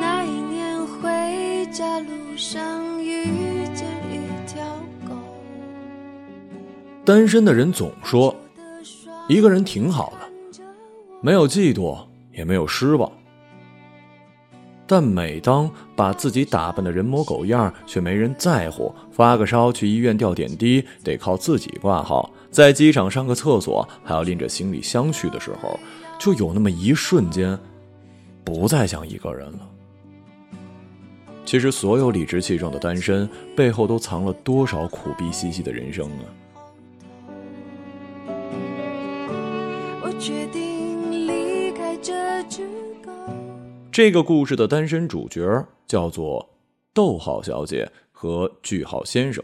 那一年回家路上遇见一条狗。单身的人总说，一个人挺好的，没有嫉妒，也没有失望。但每当把自己打扮的人模狗样，却没人在乎，发个烧去医院吊点滴，得靠自己挂号，在机场上个厕所还要拎着行李箱去的时候，就有那么一瞬间，不再像一个人了。其实，所有理直气壮的单身背后，都藏了多少苦逼兮兮的人生啊！我决定离开这句。这个故事的单身主角叫做逗号小姐和句号先生，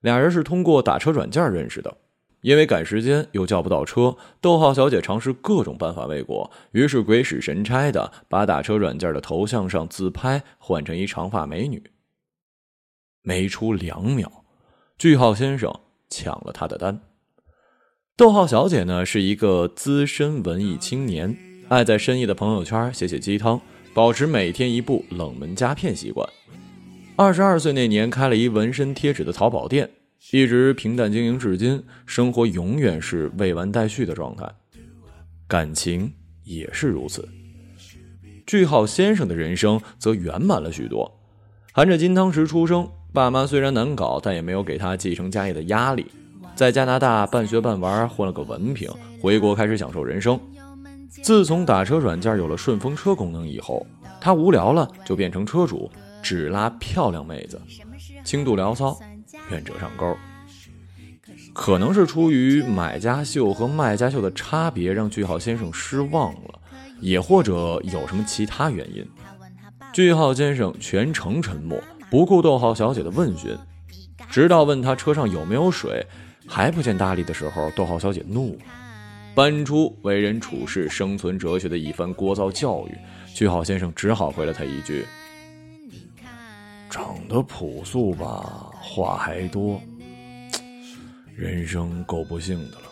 俩人是通过打车软件认识的。因为赶时间又叫不到车，逗号小姐尝试各种办法未果，于是鬼使神差的把打车软件的头像上自拍换成一长发美女。没出两秒，句号先生抢了她的单。逗号小姐呢是一个资深文艺青年。爱在深夜的朋友圈写写鸡汤，保持每天一部冷门佳片习惯。二十二岁那年开了一纹身贴纸的淘宝店，一直平淡经营至今，生活永远是未完待续的状态，感情也是如此。句号先生的人生则圆满了许多，含着金汤匙出生，爸妈虽然难搞，但也没有给他继承家业的压力。在加拿大半学半玩混了个文凭，回国开始享受人生。自从打车软件有了顺风车功能以后，他无聊了就变成车主，只拉漂亮妹子，轻度聊骚，愿者上钩。可能是出于买家秀和卖家秀的差别，让句号先生失望了，也或者有什么其他原因。句号先生全程沉默，不顾逗号小姐的问询，直到问他车上有没有水，还不见搭理的时候，逗号小姐怒了。搬出为人处事、生存哲学的一番聒噪教育，句号先生只好回了他一句：“长得朴素吧，话还多，人生够不幸的了。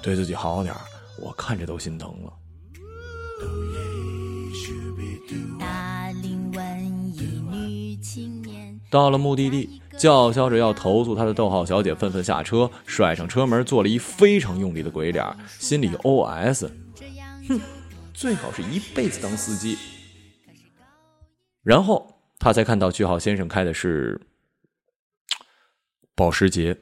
对自己好点我看着都心疼了。”到了目的地。叫嚣着要投诉他的逗号小姐纷纷下车，甩上车门，做了一非常用力的鬼脸，心里 OS：“ 哼，最好是一辈子当司机。”然后他才看到句号先生开的是保时捷。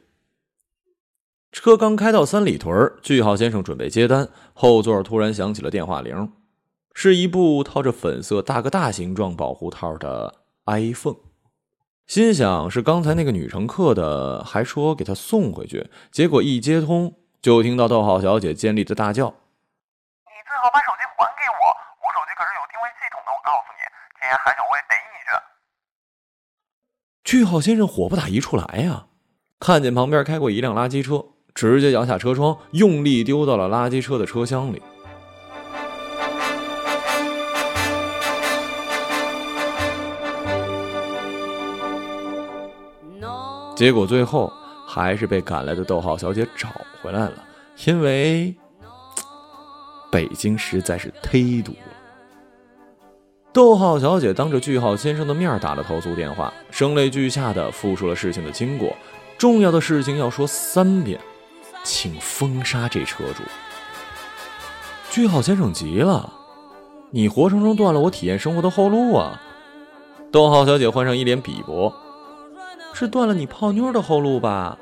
车刚开到三里屯，句号先生准备接单，后座突然响起了电话铃，是一部套着粉色大哥大形状保护套的 iPhone。心想是刚才那个女乘客的，还说给她送回去。结果一接通，就听到逗号小姐尖利的大叫：“你最好把手机还给我！我手机可是有定位系统的，我告诉你，今天韩小薇逮你去！”句号先生火不打一处来呀，看见旁边开过一辆垃圾车，直接摇下车窗，用力丢到了垃圾车的车厢里。结果最后还是被赶来的逗号小姐找回来了，因为北京实在是忒堵了。逗号小姐当着句号先生的面打了投诉电话，声泪俱下的复述了事情的经过，重要的事情要说三遍，请封杀这车主。句号先生急了：“你活生生断了我体验生活的后路啊！”逗号小姐换上一脸鄙薄。是断了你泡妞的后路吧？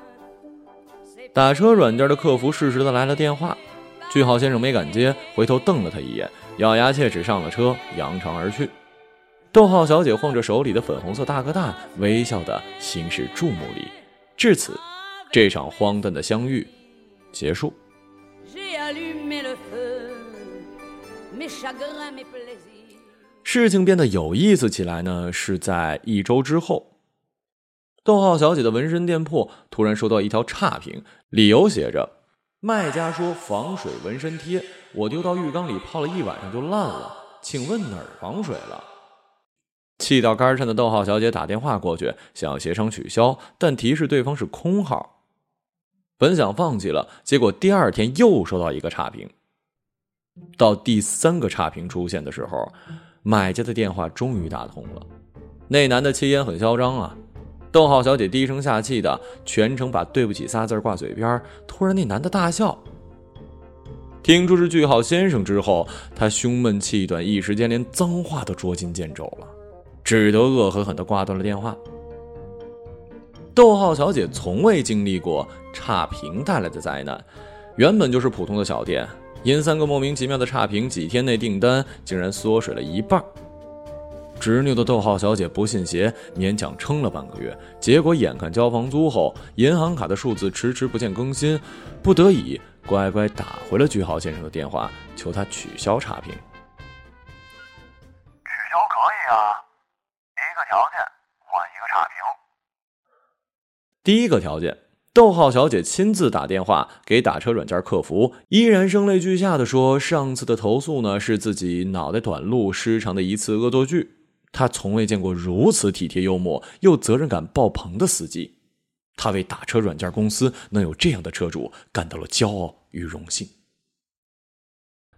打车软件的客服适时的来了电话，句号先生没敢接，回头瞪了他一眼，咬牙切齿上了车，扬长而去。逗号小姐晃着手里的粉红色大哥大，微笑的行驶注目礼。至此，这场荒诞的相遇结束。事情变得有意思起来呢，是在一周之后。逗号小姐的纹身店铺突然收到一条差评，理由写着：“卖家说防水纹身贴，我丢到浴缸里泡了一晚上就烂了，请问哪儿防水了？”气到肝颤的逗号小姐打电话过去，想要协商取消，但提示对方是空号。本想放弃了，结果第二天又收到一个差评。到第三个差评出现的时候，买家的电话终于打通了。那男的气焰很嚣张啊！逗号小姐低声下气的，全程把“对不起”仨字挂嘴边。突然，那男的大笑，听出是句号先生之后，他胸闷气短，一时间连脏话都捉襟见肘了，只得恶狠狠的挂断了电话。逗号小姐从未经历过差评带来的灾难，原本就是普通的小店。因三个莫名其妙的差评，几天内订单竟然缩水了一半。执拗的逗号小姐不信邪，勉强撑了半个月。结果眼看交房租后，银行卡的数字迟迟不见更新，不得已乖乖打回了句号先生的电话，求他取消差评。取消可以啊，一个条件换一个差评。第一个条件。逗号小姐亲自打电话给打车软件客服，依然声泪俱下的说：“上次的投诉呢，是自己脑袋短路失常的一次恶作剧。他从未见过如此体贴幽默又责任感爆棚的司机，他为打车软件公司能有这样的车主感到了骄傲与荣幸。”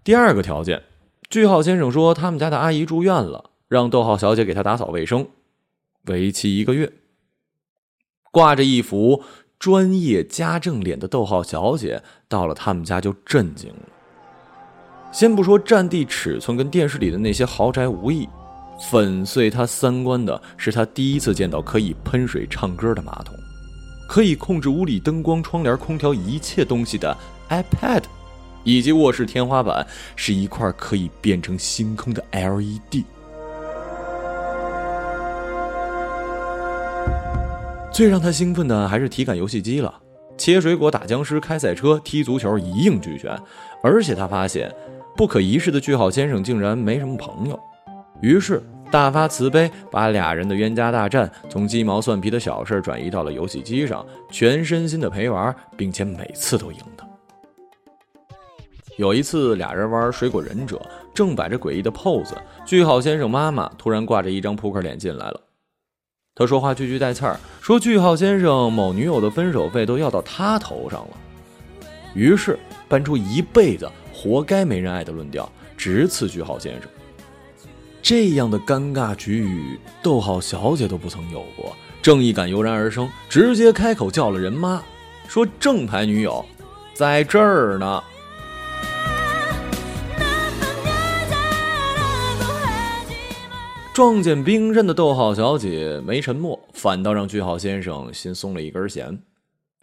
第二个条件，句号先生说他们家的阿姨住院了，让逗号小姐给他打扫卫生，为期一个月。挂着一幅。专业家政脸的逗号小姐到了他们家就震惊了。先不说占地尺寸跟电视里的那些豪宅无异，粉碎他三观的是他第一次见到可以喷水唱歌的马桶，可以控制屋里灯光、窗帘、空调一切东西的 iPad，以及卧室天花板是一块可以变成星空的 LED。最让他兴奋的还是体感游戏机了，切水果、打僵尸、开赛车、踢足球，一应俱全。而且他发现，不可一世的句号先生竟然没什么朋友，于是大发慈悲，把俩人的冤家大战从鸡毛蒜皮的小事转移到了游戏机上，全身心的陪玩，并且每次都赢他。有一次，俩人玩水果忍者，正摆着诡异的 pose，句号先生妈妈突然挂着一张扑克脸进来了。他说话句句带刺儿，说句号先生某女友的分手费都要到他头上了，于是搬出一辈子活该没人爱的论调，直刺句号先生。这样的尴尬局域，逗号小姐都不曾有过，正义感油然而生，直接开口叫了人妈，说正牌女友在这儿呢。撞见冰刃的逗号小姐没沉默，反倒让句号先生心松了一根弦。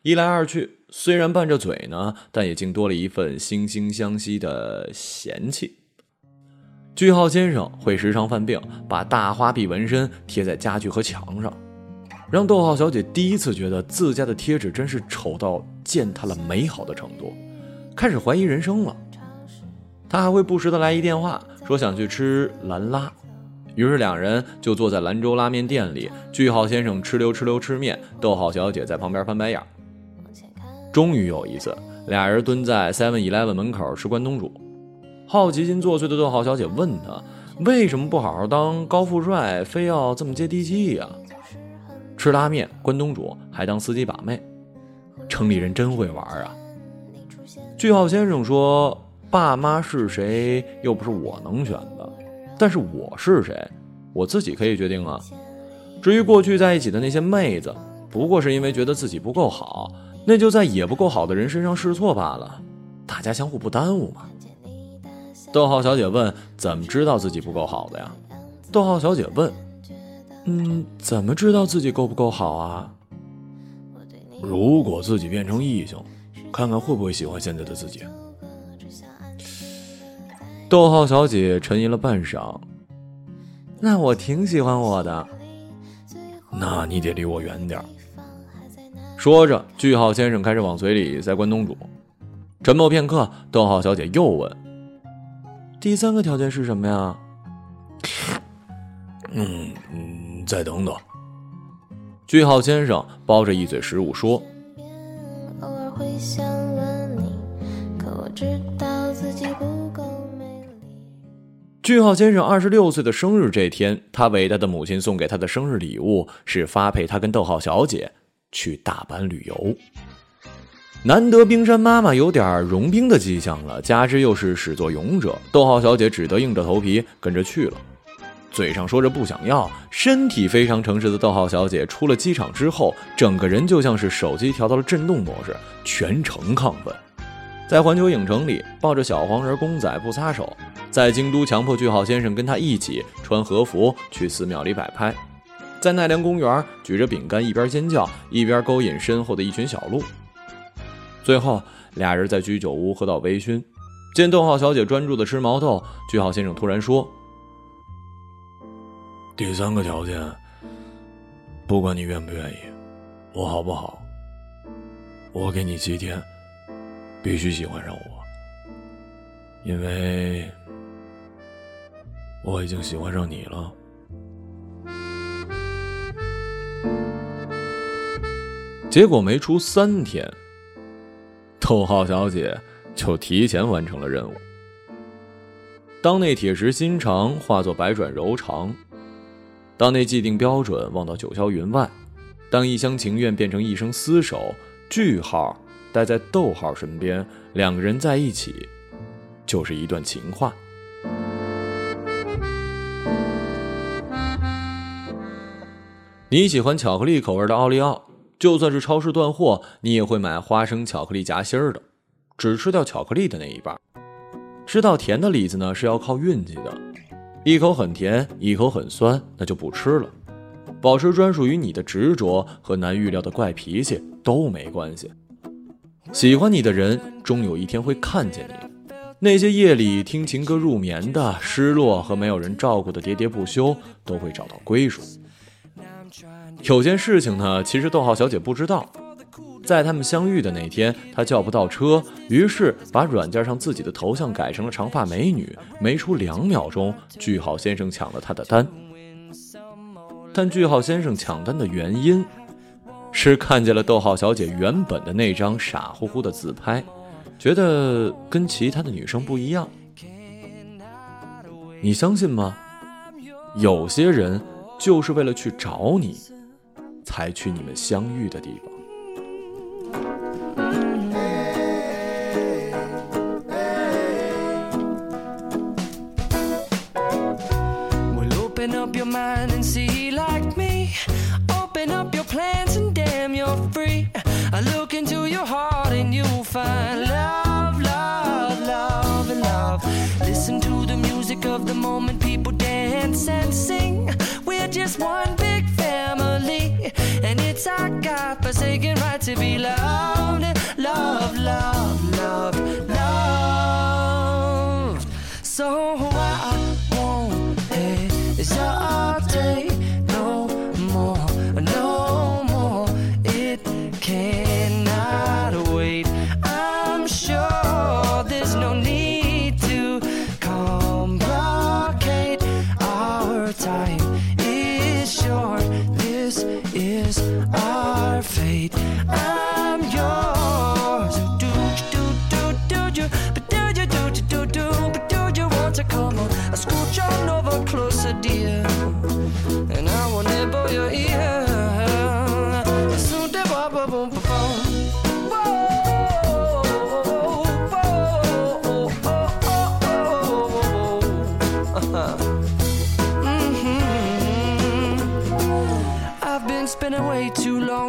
一来二去，虽然拌着嘴呢，但也竟多了一份惺惺相惜的嫌弃。句号先生会时常犯病，把大花臂纹身贴在家具和墙上，让逗号小姐第一次觉得自家的贴纸真是丑到践踏了美好的程度，开始怀疑人生了。他还会不时的来一电话，说想去吃兰拉。于是两人就坐在兰州拉面店里，句号先生吃溜吃溜吃面，逗号小姐在旁边翻白眼。终于有一次，俩人蹲在 Seven Eleven 门口吃关东煮，好奇心作祟的逗号小姐问他：“为什么不好好当高富帅，非要这么接地气呀？吃拉面、关东煮还当司机把妹，城里人真会玩啊！”句号先生说：“爸妈是谁，又不是我能选的。”但是我是谁，我自己可以决定啊。至于过去在一起的那些妹子，不过是因为觉得自己不够好，那就在也不够好的人身上试错罢了。大家相互不耽误嘛。逗号小姐问：“怎么知道自己不够好的呀？”逗号小姐问：“嗯，怎么知道自己够不够好啊？”如果自己变成异性，看看会不会喜欢现在的自己。逗号小姐沉吟了半晌，那我挺喜欢我的，那你得离我远点说着，句号先生开始往嘴里塞关东煮。沉默片刻，逗号小姐又问：“第三个条件是什么呀？”嗯嗯，再等等。句号先生包着一嘴食物说。句号先生二十六岁的生日这天，他伟大的母亲送给他的生日礼物是发配他跟逗号小姐去大阪旅游。难得冰山妈妈有点融冰的迹象了，加之又是始作俑者，逗号小姐只得硬着头皮跟着去了。嘴上说着不想要，身体非常诚实的逗号小姐出了机场之后，整个人就像是手机调到了震动模式，全程亢奋。在环球影城里抱着小黄人公仔不撒手，在京都强迫句号先生跟他一起穿和服去寺庙里摆拍，在奈良公园举着饼干一边尖叫一边勾引身后的一群小鹿。最后俩人在居酒屋喝到微醺，见逗号小姐专注的吃毛豆，句号先生突然说。第三个条件，不管你愿不愿意，我好不好？我给你七天，必须喜欢上我，因为我已经喜欢上你了。结果没出三天，逗号小姐就提前完成了任务。当那铁石心肠化作百转柔肠。当那既定标准望到九霄云外，当一厢情愿变成一生厮守，句号待在逗号身边，两个人在一起，就是一段情话。你喜欢巧克力口味的奥利奥，就算是超市断货，你也会买花生巧克力夹心儿的，只吃掉巧克力的那一半。吃到甜的李子呢，是要靠运气的。一口很甜，一口很酸，那就不吃了。保持专属于你的执着和难预料的怪脾气都没关系。喜欢你的人，终有一天会看见你。那些夜里听情歌入眠的、失落和没有人照顾的喋喋不休，都会找到归属。有件事情呢，其实逗号小姐不知道。在他们相遇的那天，她叫不到车，于是把软件上自己的头像改成了长发美女。没出两秒钟，句号先生抢了他的单。但句号先生抢单的原因，是看见了逗号小姐原本的那张傻乎乎的自拍，觉得跟其他的女生不一样。你相信吗？有些人就是为了去找你，才去你们相遇的地方。I got forsaken right to be loved, love, love.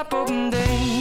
up open day.